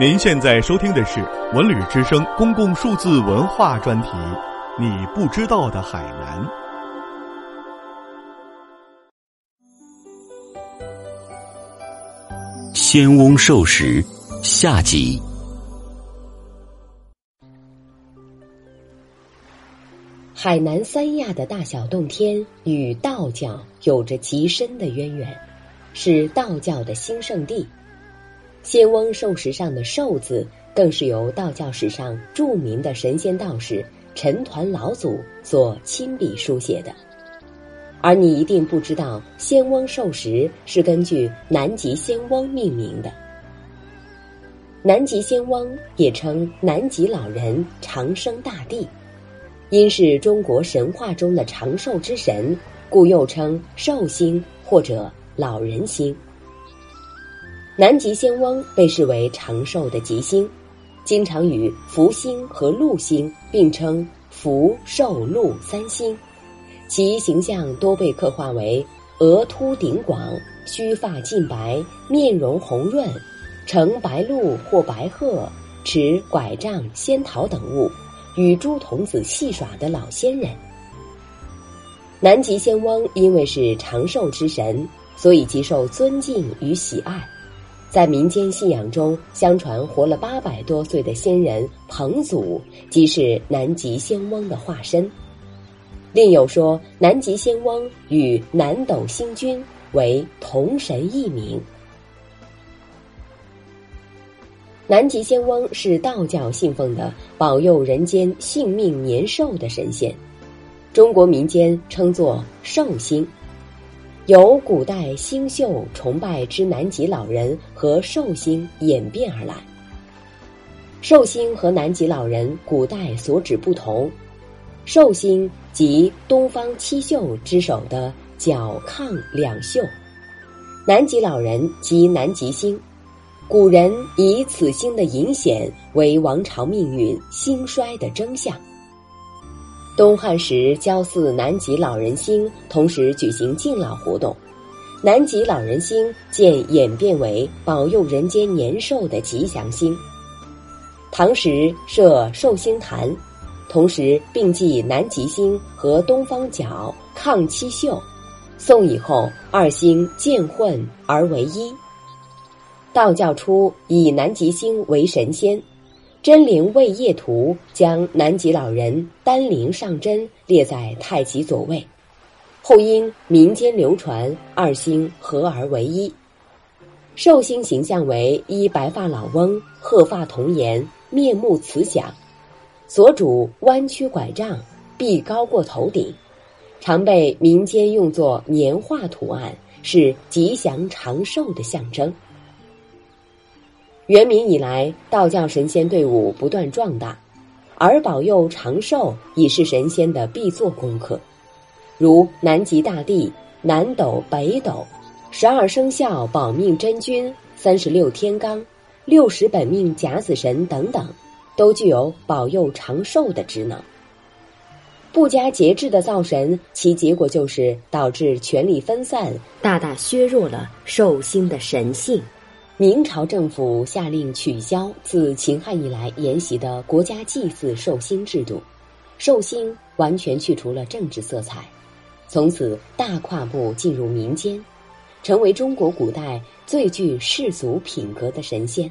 您现在收听的是文旅之声公共数字文化专题，《你不知道的海南》。仙翁寿食下集。海南三亚的大小洞天与道教有着极深的渊源，是道教的兴盛地。仙翁寿石上的“寿”字，更是由道教史上著名的神仙道士陈抟老祖所亲笔书写的。而你一定不知道，仙翁寿石是根据南极仙翁命名的。南极仙翁也称南极老人、长生大帝，因是中国神话中的长寿之神，故又称寿星或者老人星。南极仙翁被视为长寿的吉星，经常与福星和禄星并称福寿禄三星。其形象多被刻画为额凸顶广、须发尽白、面容红润、乘白鹿或白鹤、持拐杖、仙桃等物，与诸童子戏耍的老仙人。南极仙翁因为是长寿之神，所以极受尊敬与喜爱。在民间信仰中，相传活了八百多岁的仙人彭祖即是南极仙翁的化身。另有说，南极仙翁与南斗星君为同神异名。南极仙翁是道教信奉的保佑人间性命年寿的神仙，中国民间称作寿星。由古代星宿崇拜之南极老人和寿星演变而来。寿星和南极老人古代所指不同，寿星即东方七宿之首的角亢两宿，南极老人即南极星。古人以此星的隐显为王朝命运兴衰的征象。东汉时，郊祀南极老人星，同时举行敬老活动。南极老人星渐演变为保佑人间年寿的吉祥星。唐时设寿星坛，同时并记南极星和东方角亢七宿。宋以后，二星渐混而为一。道教初以南极星为神仙。真灵位业图将南极老人丹灵上真列在太极左位，后因民间流传，二星合而为一。寿星形象为一白发老翁，鹤发童颜，面目慈祥，所主弯曲拐杖，臂高过头顶，常被民间用作年画图案，是吉祥长寿的象征。元明以来，道教神仙队伍不断壮大，而保佑长寿已是神仙的必做功课。如南极大帝、南斗、北斗、十二生肖保命真君、三十六天罡、六十本命甲子神等等，都具有保佑长寿的职能。不加节制的造神，其结果就是导致权力分散，大大削弱了寿星的神性。明朝政府下令取消自秦汉以来沿袭的国家祭祀寿星制度，寿星完全去除了政治色彩，从此大跨步进入民间，成为中国古代最具世俗品格的神仙。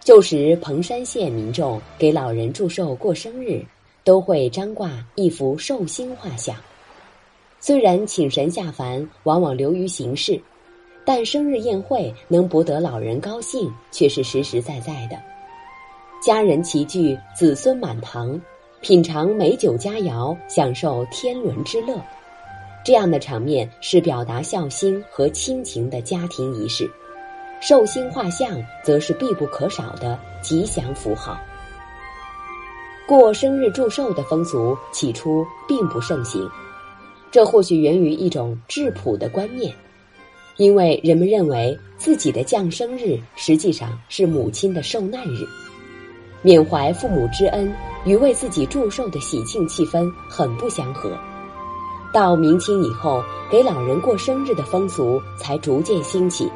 旧时彭山县民众给老人祝寿过生日，都会张挂一幅寿星画像。虽然请神下凡往往流于形式。但生日宴会能博得老人高兴，却是实实在在的。家人齐聚，子孙满堂，品尝美酒佳肴，享受天伦之乐，这样的场面是表达孝心和亲情的家庭仪式。寿星画像则是必不可少的吉祥符号。过生日祝寿的风俗起初并不盛行，这或许源于一种质朴的观念。因为人们认为自己的降生日实际上是母亲的受难日，缅怀父母之恩与为自己祝寿的喜庆气氛很不相合。到明清以后，给老人过生日的风俗才逐渐兴起。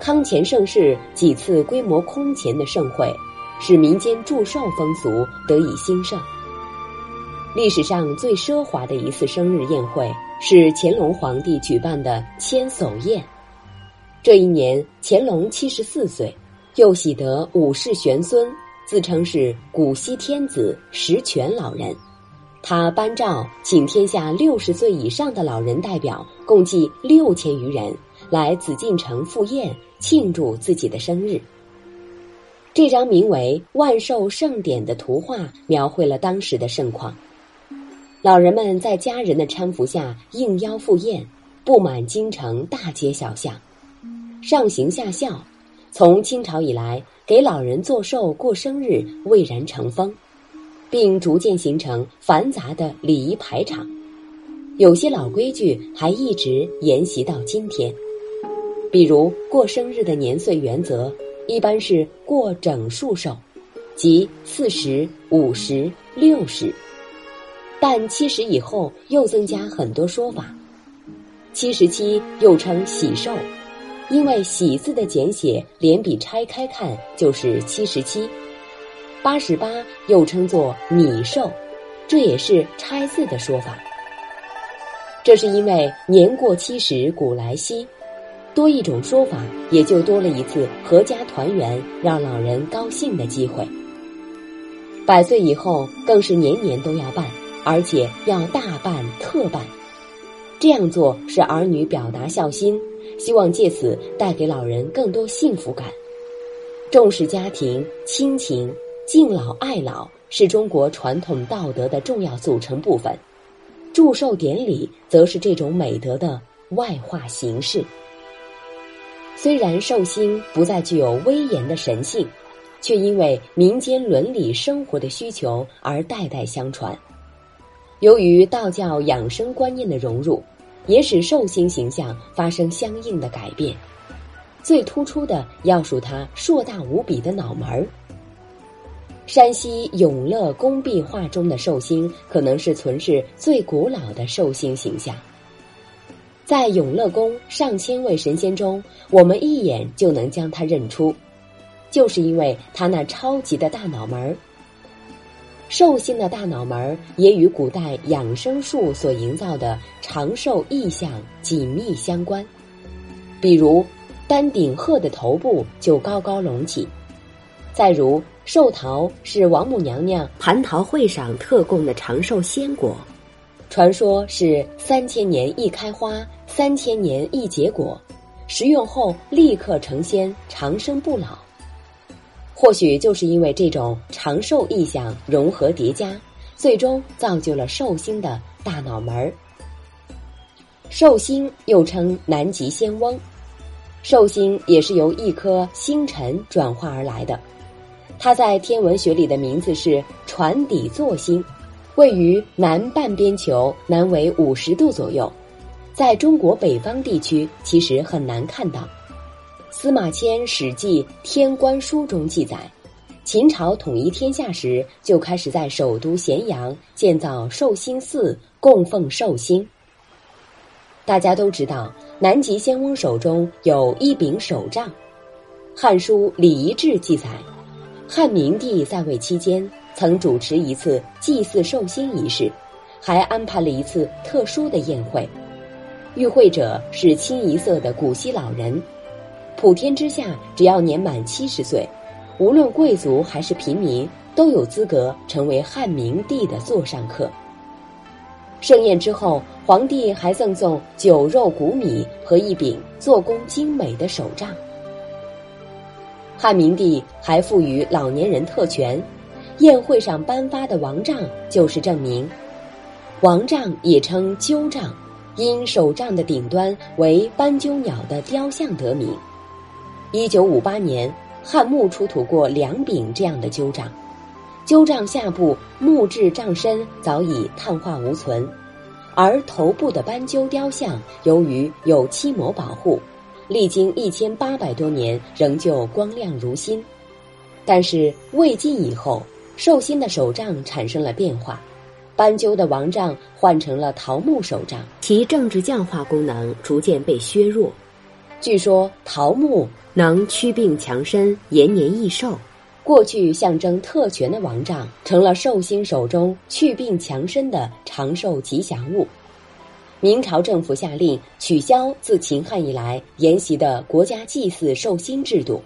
康乾盛世几次规模空前的盛会，使民间祝寿风俗得以兴盛。历史上最奢华的一次生日宴会是乾隆皇帝举办的千叟宴。这一年，乾隆七十四岁，又喜得五世玄孙，自称是古稀天子十全老人。他颁诏，请天下六十岁以上的老人代表，共计六千余人，来紫禁城赴宴，庆祝自己的生日。这张名为《万寿盛典》的图画，描绘了当时的盛况。老人们在家人的搀扶下应邀赴宴，布满京城大街小巷，上行下效。从清朝以来，给老人做寿过生日蔚然成风。并逐渐形成繁杂的礼仪排场，有些老规矩还一直沿袭到今天。比如过生日的年岁原则，一般是过整数寿，即四十五十六十，但七十以后又增加很多说法。七十七又称喜寿，因为喜字的简写连笔拆开看就是七十七。八十八又称作米寿，这也是拆字的说法。这是因为年过七十古来稀，多一种说法，也就多了一次阖家团圆、让老人高兴的机会。百岁以后更是年年都要办，而且要大办特办。这样做是儿女表达孝心，希望借此带给老人更多幸福感，重视家庭亲情。敬老爱老是中国传统道德的重要组成部分，祝寿典礼则是这种美德的外化形式。虽然寿星不再具有威严的神性，却因为民间伦理生活的需求而代代相传。由于道教养生观念的融入，也使寿星形象发生相应的改变。最突出的要数他硕大无比的脑门儿。山西永乐宫壁画中的寿星，可能是存世最古老的寿星形象。在永乐宫上千位神仙中，我们一眼就能将他认出，就是因为他那超级的大脑门儿。寿星的大脑门儿也与古代养生术所营造的长寿意象紧密相关，比如丹顶鹤的头部就高高隆起，再如。寿桃是王母娘娘蟠桃会上特供的长寿仙果，传说是三千年一开花，三千年一结果，食用后立刻成仙，长生不老。或许就是因为这种长寿意象融合叠加，最终造就了寿星的大脑门儿。寿星又称南极仙翁，寿星也是由一颗星辰转化而来的。它在天文学里的名字是船底座星，位于南半边球南纬五十度左右，在中国北方地区其实很难看到。司马迁《史记天官书》中记载，秦朝统一天下时就开始在首都咸阳建造寿星寺，供奉寿星。大家都知道，南极仙翁手中有一柄手杖，《汉书·礼仪志》记载。汉明帝在位期间，曾主持一次祭祀寿星仪式，还安排了一次特殊的宴会。与会者是清一色的古稀老人，普天之下只要年满七十岁，无论贵族还是平民，都有资格成为汉明帝的座上客。盛宴之后，皇帝还赠送酒肉谷米和一柄做工精美的手杖。汉明帝还赋予老年人特权，宴会上颁发的王杖就是证明。王杖也称鸠杖，因手杖的顶端为斑鸠鸟的雕像得名。一九五八年，汉墓出土过两柄这样的鸠杖，鸠杖下部木质杖身早已碳化无存，而头部的斑鸠雕像由于有漆膜保护。历经一千八百多年，仍旧光亮如新。但是魏晋以后，寿星的手杖产生了变化，斑鸠的王杖换成了桃木手杖，其政治教化功能逐渐被削弱。据说桃木能祛病强身、延年益寿。过去象征特权的王杖，成了寿星手中祛病强身的长寿吉祥物。明朝政府下令取消自秦汉以来沿袭的国家祭祀寿星制度，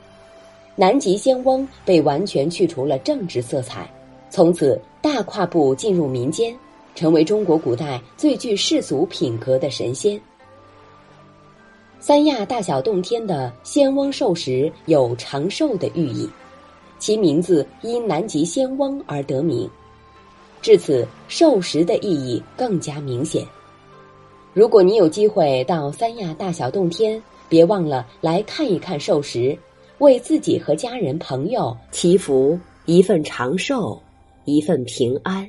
南极仙翁被完全去除了政治色彩，从此大跨步进入民间，成为中国古代最具世俗品格的神仙。三亚大小洞天的仙翁寿石有长寿的寓意。其名字因南极仙翁而得名，至此寿石的意义更加明显。如果你有机会到三亚大小洞天，别忘了来看一看寿石，为自己和家人朋友祈福一份长寿，一份平安。